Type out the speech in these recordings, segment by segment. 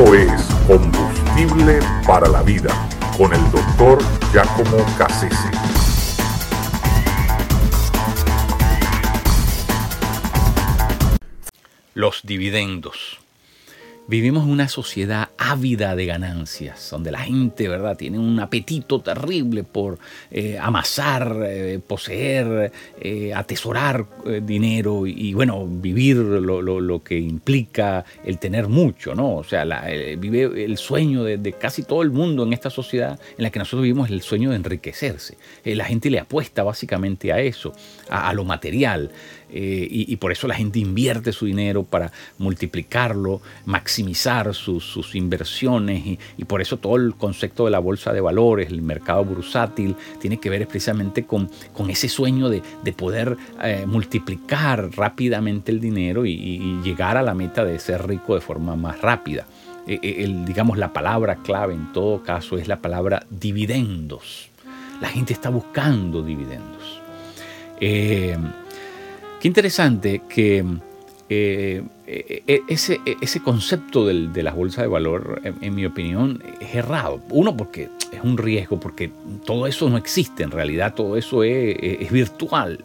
Esto es Combustible para la Vida con el doctor Giacomo Cassese. Los dividendos. Vivimos en una sociedad ávida de ganancias, donde la gente, ¿verdad?, tiene un apetito terrible por eh, amasar, eh, poseer, eh, atesorar dinero y, bueno, vivir lo, que implica el tener mucho, ¿no? O sea, vive el sueño de, casi todo el mundo en esta sociedad en la que nosotros vivimos, el sueño de enriquecerse. la gente le apuesta básicamente a eso, a lo material. Eh, y, por eso la gente invierte su dinero para multiplicarlo, maximizar sus, inversiones y, por eso todo el concepto de la bolsa de valores, el mercado bursátil, tiene que ver precisamente con, con ese sueño de, poder eh, multiplicar rápidamente el dinero y, llegar a la meta de ser rico de forma más rápida. Eh, el, digamos, la palabra clave en todo caso es la palabra dividendos. La gente está buscando dividendos. Qué interesante que eh, eh, eh, ese, ese, concepto de las bolsas de valor, en, mi opinión, es errado. Uno, porque es un riesgo, porque todo eso no existe, en realidad todo eso es, virtual.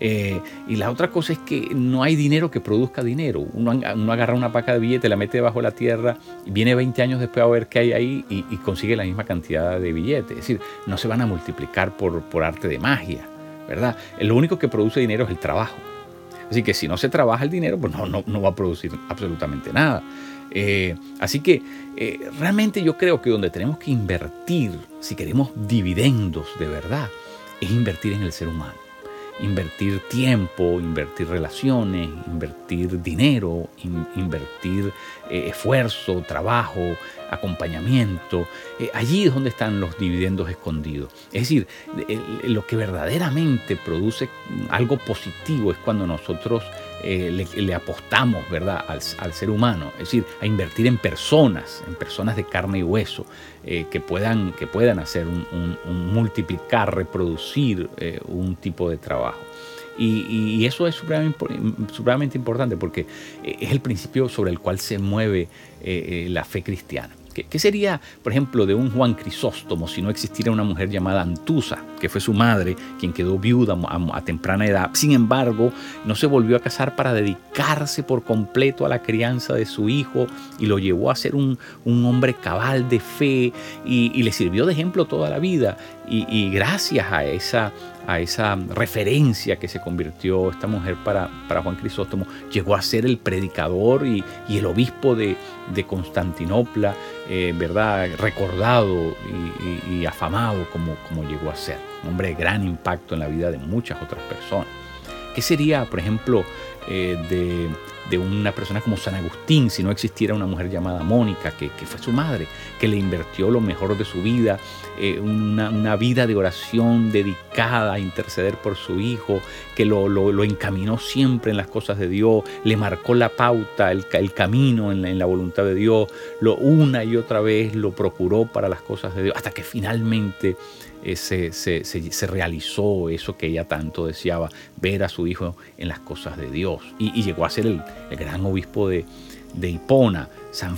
y la otra cosa es que no hay dinero que produzca dinero. Uno, agarra una paca de billete, la mete debajo de la tierra, y viene 20 años después a ver qué hay ahí y, consigue la misma cantidad de billetes. Es decir, no se van a multiplicar por, por arte de magia. ¿verdad? Lo único que produce dinero es el trabajo. Así que si no se trabaja el dinero, pues no, no, va a producir absolutamente nada. Eh, así que eh, realmente yo creo que donde tenemos que invertir, si queremos dividendos de verdad, es invertir en el ser humano invertir tiempo, invertir relaciones, invertir dinero, invertir eh, esfuerzo, trabajo, acompañamiento. Eh, allí es donde están los dividendos escondidos. Es decir, lo que verdaderamente produce algo positivo es cuando nosotros eh, le, apostamos ¿verdad? Al, ser humano, es decir, a invertir en personas, en personas de carne y hueso, eh, que, puedan, que puedan hacer un, multiplicar, reproducir eh, un tipo de trabajo. Y, eso es supremamente, importante porque es el principio sobre el cual se mueve la fe cristiana. ¿Qué, sería, por ejemplo, de un Juan Crisóstomo si no existiera una mujer llamada Antusa, que fue su madre, quien quedó viuda a, temprana edad? Sin embargo, no se volvió a casar para dedicarse por completo a la crianza de su hijo y lo llevó a ser un, hombre cabal de fe y, le sirvió de ejemplo toda la vida. y gracias a esa a esa referencia que se convirtió esta mujer para, para Juan Crisóstomo, llegó a ser el predicador y, el obispo de, Constantinopla, eh, ¿verdad? Recordado y, afamado como, como llegó a ser. Un hombre de gran impacto en la vida de muchas otras personas. ¿Qué sería, por ejemplo, eh, de de una persona como San Agustín, si no existiera una mujer llamada Mónica, que, fue su madre, que le invirtió lo mejor de su vida, eh, una, vida de oración dedicada a interceder por su hijo, que lo, lo, encaminó siempre en las cosas de Dios, le marcó la pauta, el, el camino en la, en la, voluntad de Dios, lo una y otra vez lo procuró para las cosas de Dios, hasta que finalmente eh, se, realizó eso que ella tanto deseaba, ver a su hijo en las cosas de Dios. Y, llegó a ser el, gran obispo de, Hipona, San,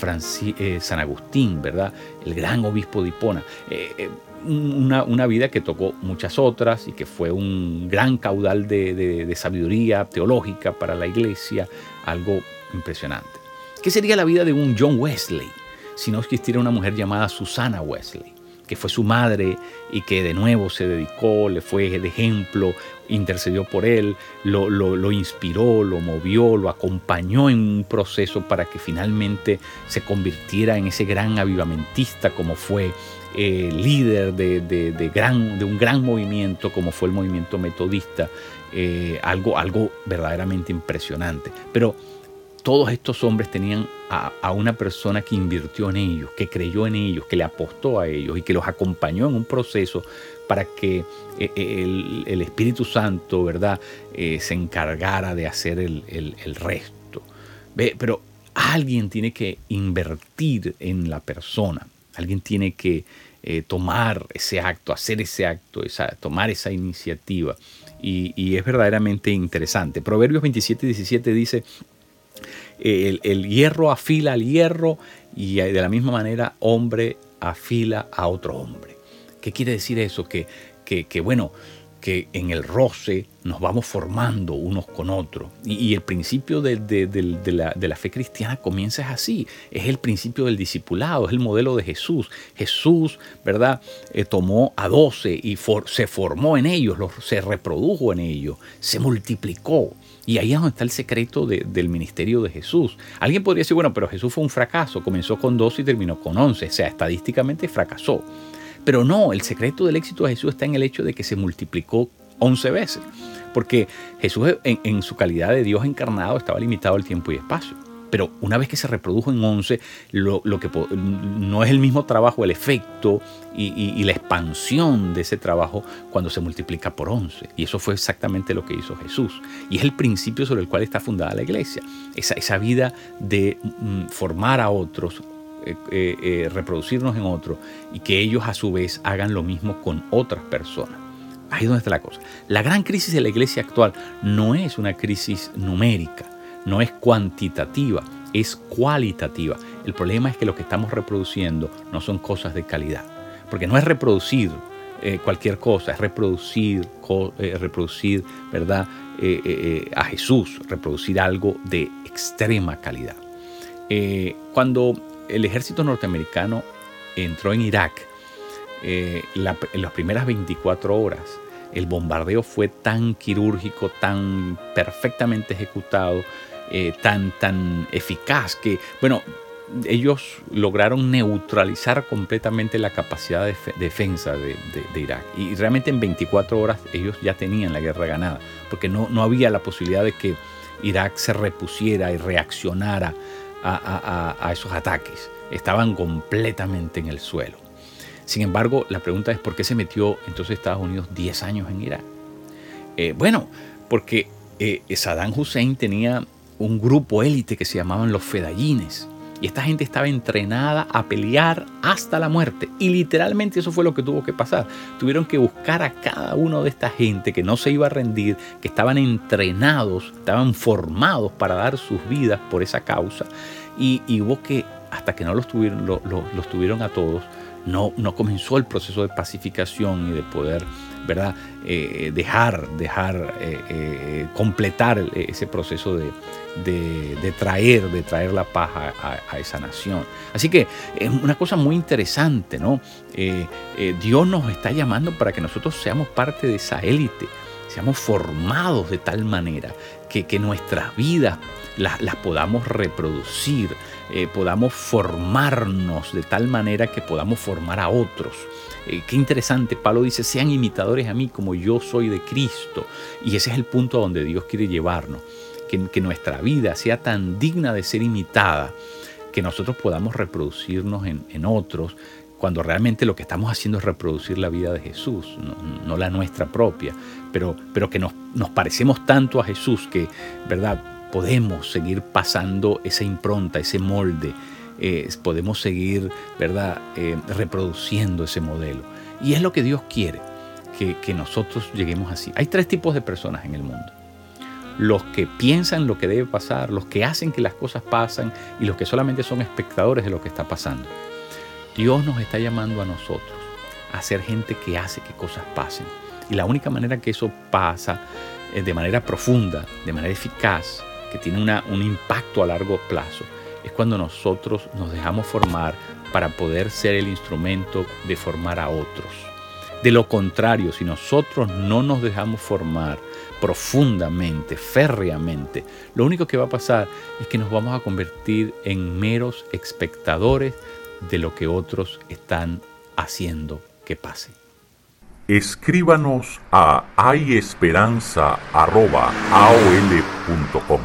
eh, San Agustín, ¿verdad? El gran obispo de Hipona. Eh, una, vida que tocó muchas otras y que fue un gran caudal de, sabiduría teológica para la iglesia, algo impresionante. ¿Qué sería la vida de un John Wesley si no existiera una mujer llamada Susana Wesley? Que fue su madre y que de nuevo se dedicó, le fue de ejemplo, intercedió por él, lo, lo, inspiró, lo movió, lo acompañó en un proceso para que finalmente se convirtiera en ese gran avivamentista como fue eh, líder de, gran, de un gran movimiento como fue el movimiento metodista, eh, algo, algo verdaderamente impresionante. Pero todos estos hombres tenían a, una persona que invirtió en ellos, que creyó en ellos, que le apostó a ellos y que los acompañó en un proceso para que eh, eh, el, Espíritu Santo, ¿verdad?, eh, se encargara de hacer el, resto. Pero alguien tiene que invertir en la persona, alguien tiene que tomar ese acto, hacer ese acto, tomar esa iniciativa. Y, es verdaderamente interesante. Proverbios 27 y 17 dice, El, hierro afila al hierro y de la misma manera hombre afila a otro hombre. ¿Qué quiere decir eso? Que, que bueno, que en el roce nos vamos formando unos con otros. Y, el principio de, la, fe cristiana comienza así. Es el principio del discipulado, es el modelo de Jesús. Jesús, ¿verdad? Eh, tomó a doce y se formó en ellos, se reprodujo en ellos, se multiplicó. Y ahí es donde está el secreto del ministerio de Jesús. Alguien podría decir, bueno, pero Jesús fue un fracaso, comenzó con 12 y terminó con 11, o sea, estadísticamente fracasó. Pero no, el secreto del éxito de Jesús está en el hecho de que se multiplicó 11 veces. Porque Jesús en, su calidad de Dios encarnado estaba limitado al tiempo y espacio. Pero una vez que se reprodujo en 11, lo, que no es el mismo trabajo, el efecto y, la expansión de ese trabajo cuando se multiplica por 11. Y eso fue exactamente lo que hizo Jesús. Y es el principio sobre el cual está fundada la iglesia. Esa, vida de mm, formar a otros, eh, eh, eh, reproducirnos en otro y que ellos a su vez hagan lo mismo con otras personas. Ahí es donde está la cosa. La gran crisis de la iglesia actual no es una crisis numérica, no es cuantitativa, es cualitativa. El problema es que lo que estamos reproduciendo no son cosas de calidad, porque no es reproducir cualquier cosa, es reproducir, reproducir ¿verdad? a Jesús, reproducir algo de extrema calidad. cuando el ejército norteamericano entró en Irak eh, en las primeras 24 horas. El bombardeo fue tan quirúrgico, tan perfectamente ejecutado, eh, tan, tan eficaz que, bueno, ellos lograron neutralizar completamente la capacidad de defensa de, Irak. Y realmente en 24 horas ellos ya tenían la guerra ganada, porque no, no había la posibilidad de que Irak se repusiera y reaccionara a, esos ataques. Estaban completamente en el suelo. Sin embargo, la pregunta es por qué se metió entonces Estados Unidos 10 años en Irak. Eh, bueno, porque eh, Saddam Hussein tenía un grupo élite que se llamaban los fedayines. Y esta gente estaba entrenada a pelear hasta la muerte. Y literalmente eso fue lo que tuvo que pasar. Tuvieron que buscar a cada uno de esta gente que no se iba a rendir, que estaban entrenados, estaban formados para dar sus vidas por esa causa. Y, hubo que, hasta que no los tuvieron, los tuvieron a todos, no, no comenzó el proceso de pacificación y de poder ¿verdad? Eh, dejar, dejar eh, eh, completar ese proceso de, traer, de traer la paz a, esa nación. Así que es una cosa muy interesante, ¿no? Dios nos está llamando para que nosotros seamos parte de esa élite, seamos formados de tal manera que, que nuestras vidas las, podamos reproducir, podamos formarnos de tal manera que podamos formar a otros. Eh, qué interesante, Pablo dice, sean imitadores a mí como yo soy de Cristo. Y ese es el punto a donde Dios quiere llevarnos, que, nuestra vida sea tan digna de ser imitada, que nosotros podamos reproducirnos en, otros, cuando realmente lo que estamos haciendo es reproducir la vida de Jesús, no, la nuestra propia, pero, pero que nos, parecemos tanto a Jesús que, ¿verdad? Podemos seguir pasando esa impronta, ese molde, eh, podemos seguir ¿verdad? Eh, reproduciendo ese modelo. Y es lo que Dios quiere, que, nosotros lleguemos así. Hay tres tipos de personas en el mundo. Los que piensan lo que debe pasar, los que hacen que las cosas pasen y los que solamente son espectadores de lo que está pasando. Dios nos está llamando a nosotros a ser gente que hace que cosas pasen. Y la única manera que eso pasa es de manera profunda, de manera eficaz, que tiene un impacto a largo plazo, es cuando nosotros nos dejamos formar para poder ser el instrumento de formar a otros. De lo contrario, si nosotros no nos dejamos formar profundamente, férreamente, lo único que va a pasar es que nos vamos a convertir en meros espectadores de lo que otros están haciendo que pase. Escríbanos a hayesperanza.aol.com